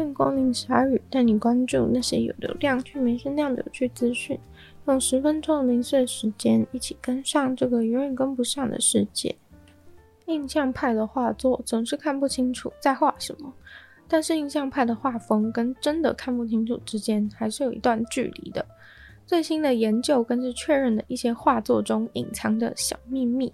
欢迎光临鲨语，带你关注那些有流量却没声量的有趣资讯。用十分钟零碎时间，一起跟上这个永远跟不上的世界。印象派的画作总是看不清楚在画什么，但是印象派的画风跟真的看不清楚之间还是有一段距离的。最新的研究更是确认了一些画作中隐藏的小秘密。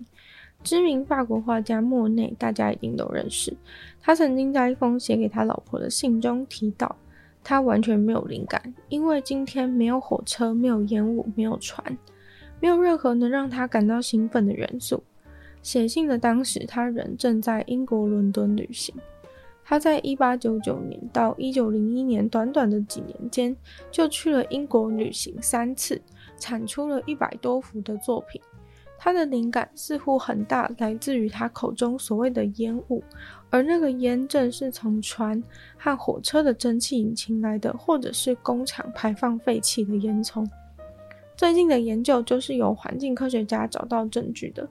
知名法国画家莫内，大家一定都认识。他曾经在一封写给他老婆的信中提到，他完全没有灵感，因为今天没有火车，没有烟雾，没有船，没有任何能让他感到兴奋的元素。写信的当时，他人正在英国伦敦旅行。他在一八九九年到一九零一年短短的几年间，就去了英国旅行三次，产出了一百多幅的作品。他的灵感似乎很大，来自于他口中所谓的烟雾，而那个烟正是从船和火车的蒸汽引擎来的，或者是工厂排放废气的烟囱。最近的研究就是由环境科学家找到证据的。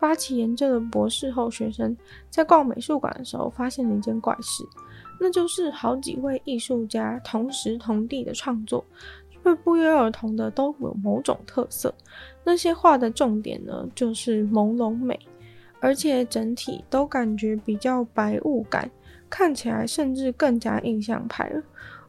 发起研究的博士后学生在逛美术馆的时候，发现了一件怪事，那就是好几位艺术家同时同地的创作。会不约而同的都有某种特色，那些画的重点呢，就是朦胧美，而且整体都感觉比较白雾感，看起来甚至更加印象派了。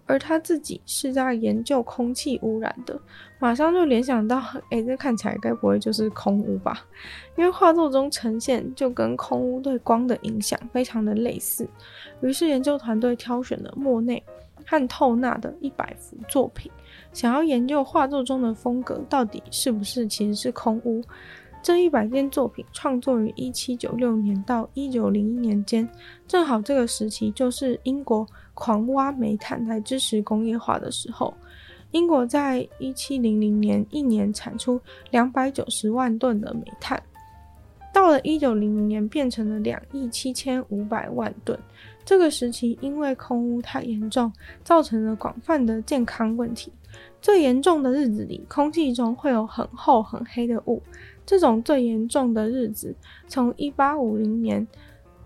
而他自己是在研究空气污染的，马上就联想到，诶，这看起来该不会就是空污吧？因为画作中呈现就跟空污对光的影响非常的类似。于是研究团队挑选了莫内和透纳的一百幅作品。想要研究画作中的风格到底是不是其实是空屋。这一百件作品创作于一七九六年到一九零一年间，正好这个时期就是英国狂挖煤炭来支持工业化的时候。英国在一七零零年一年产出两百九十万吨的煤炭，到了一九零零年变成了两亿七千五百万吨。这个时期因为空污太严重，造成了广泛的健康问题。最严重的日子里，空气中会有很厚很黑的雾。这种最严重的日子，从一八五零年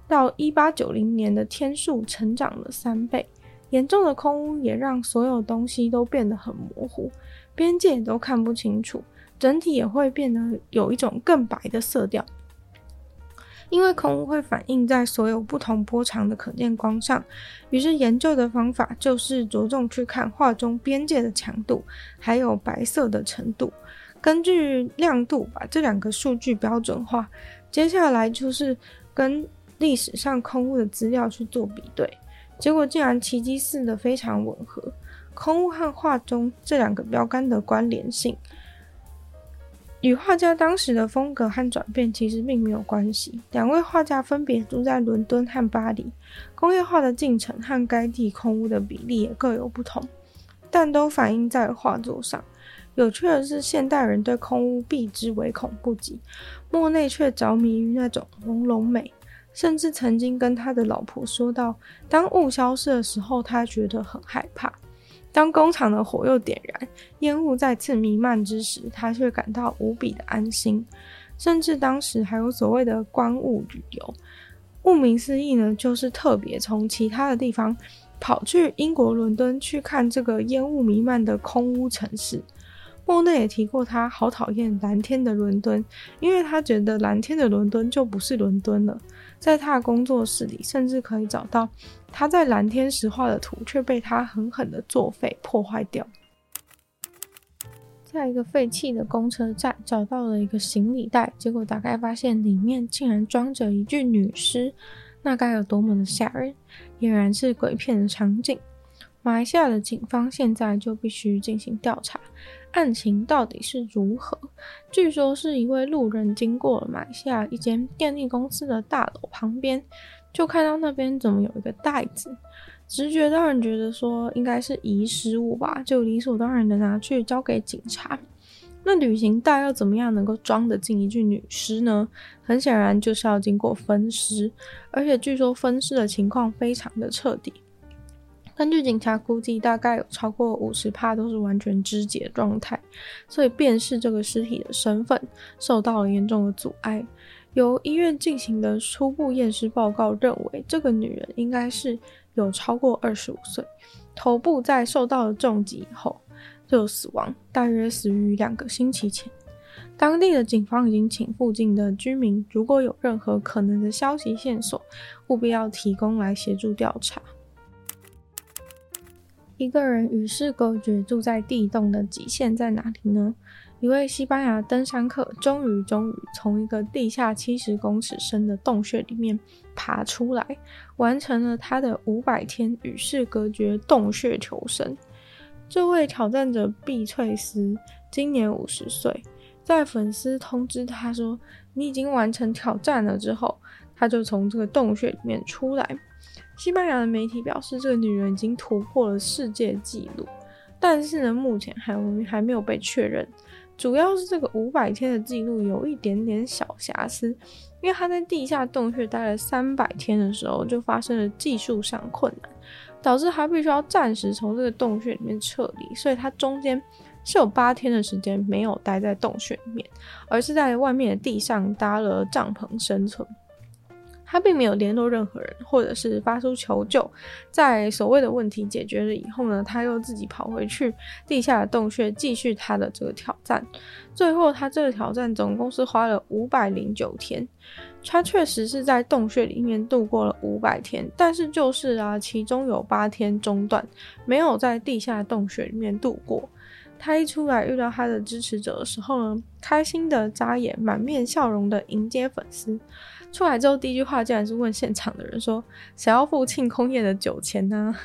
到一八九零年的天数成长了三倍。严重的空污也让所有东西都变得很模糊，边界都看不清楚，整体也会变得有一种更白的色调。因为空污会反映在所有不同波长的可见光上，于是研究的方法就是着重去看画中边界的强度，还有白色的程度，根据亮度把这两个数据标准化。接下来就是跟历史上空污的资料去做比对，结果竟然奇迹似的非常吻合，空污和画中这两个标杆的关联性。与画家当时的风格和转变其实并没有关系。两位画家分别住在伦敦和巴黎，工业化的进程和该地空屋的比例也各有不同，但都反映在画作上。有趣的是，现代人对空屋避之唯恐不及，莫内却着迷于那种朦胧美，甚至曾经跟他的老婆说道：当雾消失的时候，他觉得很害怕。当工厂的火又点燃，烟雾再次弥漫之时，他却感到无比的安心。甚至当时还有所谓的光雾旅游，顾名思义呢，就是特别从其他的地方跑去英国伦敦去看这个烟雾弥漫的空屋城市。莫内也提过，他好讨厌蓝天的伦敦，因为他觉得蓝天的伦敦就不是伦敦了。在他的工作室里，甚至可以找到他在蓝天时画的图，却被他狠狠的作废破坏掉。在一个废弃的公车站，找到了一个行李袋，结果打开发现里面竟然装着一具女尸，那该有多么的吓人！俨然是鬼片的场景。马来西亚的警方现在就必须进行调查。案情到底是如何？据说是一位路人经过了马来西亚一间电力公司的大楼旁边，就看到那边怎么有一个袋子，直觉当然觉得说应该是遗失物吧，就理所当然的拿去交给警察。那旅行袋要怎么样能够装得进一具女尸呢？很显然就是要经过分尸，而且据说分尸的情况非常的彻底。根据警察估计，大概有超过五十帕都是完全肢解状态，所以辨识这个尸体的身份受到了严重的阻碍。由医院进行的初步验尸报告认为，这个女人应该是有超过二十五岁，头部在受到了重击以后就死亡，大约死于两个星期前。当地的警方已经请附近的居民，如果有任何可能的消息线索，务必要提供来协助调查。一个人与世隔绝，住在地洞的极限在哪里呢？一位西班牙登山客终于终于从一个地下七十公尺深的洞穴里面爬出来，完成了他的五百天与世隔绝洞穴求生。这位挑战者碧翠丝今年五十岁。在粉丝通知他说你已经完成挑战了之后，他就从这个洞穴里面出来。西班牙的媒体表示，这个女人已经突破了世界纪录，但是呢，目前还还没有被确认。主要是这个五百天的记录有一点点小瑕疵，因为她在地下洞穴待了三百天的时候，就发生了技术上困难，导致她必须要暂时从这个洞穴里面撤离，所以她中间。是有八天的时间没有待在洞穴里面，而是在外面的地上搭了帐篷生存。他并没有联络任何人，或者是发出求救。在所谓的问题解决了以后呢，他又自己跑回去地下的洞穴继续他的这个挑战。最后，他这个挑战总共是花了五百零九天。他确实是在洞穴里面度过了五百天，但是就是啊，其中有八天中断，没有在地下洞穴里面度过。他一出来遇到他的支持者的时候呢，开心的眨眼，满面笑容的迎接粉丝。出来之后，第一句话竟然是问现场的人说：“想要付庆功宴的酒钱呢？”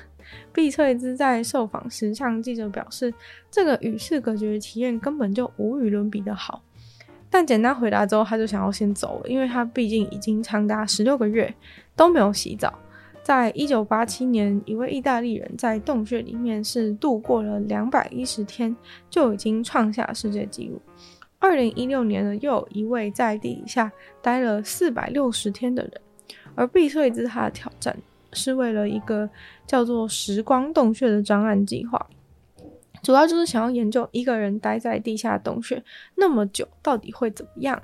碧翠丝在受访时向记者表示：“这个与世隔绝的体验根本就无与伦比的好。”但简单回答之后，他就想要先走了，因为他毕竟已经长达十六个月都没有洗澡。在一九八七年，一位意大利人在洞穴里面是度过了两百一十天，就已经创下世界纪录。二零一六年呢，又有一位在地底下待了四百六十天的人。而碧翠丝他的挑战是为了一个叫做“时光洞穴”的专案计划，主要就是想要研究一个人待在地下洞穴那么久，到底会怎么样。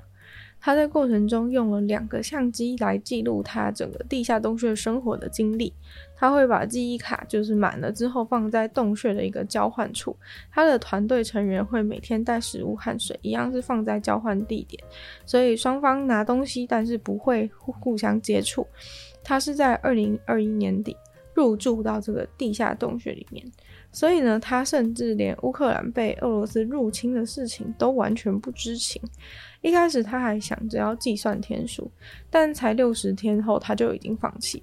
他在过程中用了两个相机来记录他整个地下洞穴生活的经历。他会把记忆卡就是满了之后放在洞穴的一个交换处。他的团队成员会每天带食物和水，一样是放在交换地点，所以双方拿东西，但是不会互互相接触。他是在二零二一年底入住到这个地下洞穴里面，所以呢，他甚至连乌克兰被俄罗斯入侵的事情都完全不知情。一开始他还想着要计算天数，但才六十天后他就已经放弃。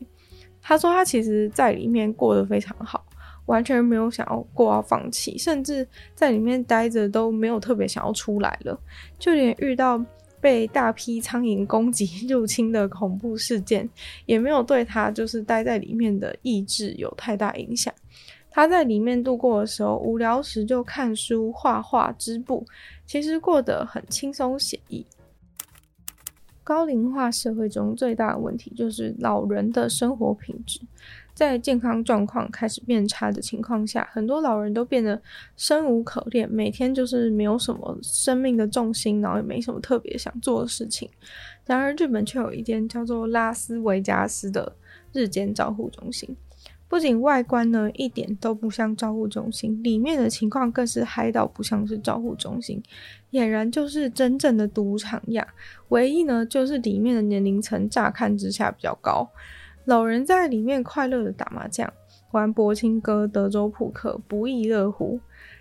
他说他其实在里面过得非常好，完全没有想要过要放弃，甚至在里面待着都没有特别想要出来了。就连遇到被大批苍蝇攻击入侵的恐怖事件，也没有对他就是待在里面的意志有太大影响。他在里面度过的时候，无聊时就看书、画画、织布，其实过得很轻松写意。高龄化社会中最大的问题就是老人的生活品质，在健康状况开始变差的情况下，很多老人都变得生无可恋，每天就是没有什么生命的重心，然后也没什么特别想做的事情。然而，日本却有一间叫做拉斯维加斯的日间照护中心。不仅外观呢一点都不像照护中心，里面的情况更是嗨到不像是照护中心，俨然就是真正的赌场样。唯一呢就是里面的年龄层乍看之下比较高，老人在里面快乐的打麻将、玩博青哥、德州扑克，不亦乐乎。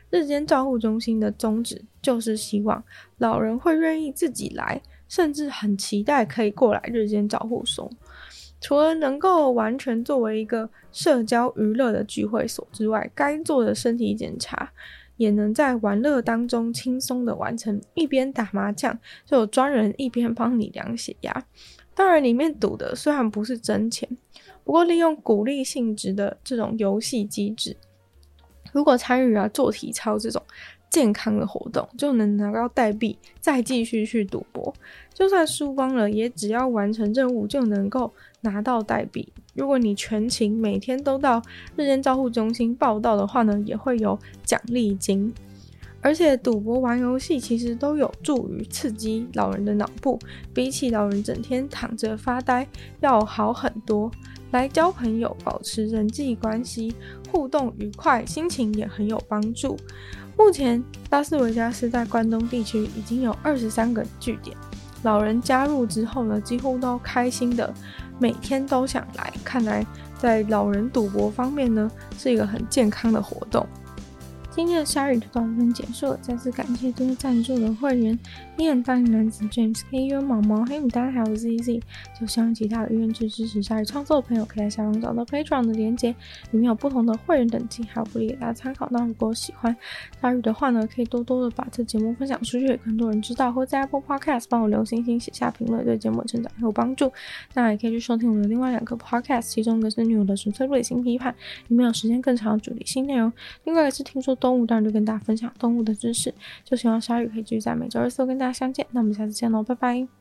日间照护中心的宗旨就是希望老人会愿意自己来，甚至很期待可以过来日间照护所。除了能够完全作为一个社交娱乐的聚会所之外，该做的身体检查也能在玩乐当中轻松的完成。一边打麻将，就有专人一边帮你量血压。当然，里面赌的虽然不是真钱，不过利用鼓励性质的这种游戏机制，如果参与啊做体操这种。健康的活动就能拿到代币，再继续去赌博。就算输光了，也只要完成任务就能够拿到代币。如果你全勤每天都到日间照护中心报到的话呢，也会有奖励金。而且赌博玩游戏其实都有助于刺激老人的脑部，比起老人整天躺着发呆要好很多。来交朋友，保持人际关系，互动愉快，心情也很有帮助。目前，拉斯维加斯在关东地区已经有二十三个据点，老人加入之后呢，几乎都开心的，每天都想来。看来，在老人赌博方面呢，是一个很健康的活动。今天的鲨语就到这边结束了，再次感谢这些赞助的会员：伊恩、大龄男子 James、K U、毛毛、黑牡丹还有 ZZ。就希望其他有愿意支持鲨鱼创作的朋友，可以在下方找到 Patreon 的链接，里面有不同的会员等级，还有福利给大家参考。那如果喜欢鲨鱼的话呢，可以多多的把这节目分享出去，给更多人知道，或在 Apple Podcast 帮我留星星、写下评论，对节目成长很有帮助。那也可以去收听我们的另外两个 Podcast，其中一个是女友的纯粹理性批判，里面有时间更长的主题性内容；另外一个是听说动物，当然就跟大家分享动物的知识。就希望鲨鱼可以继续在每周二四跟大家相见。那我们下次见喽，拜拜。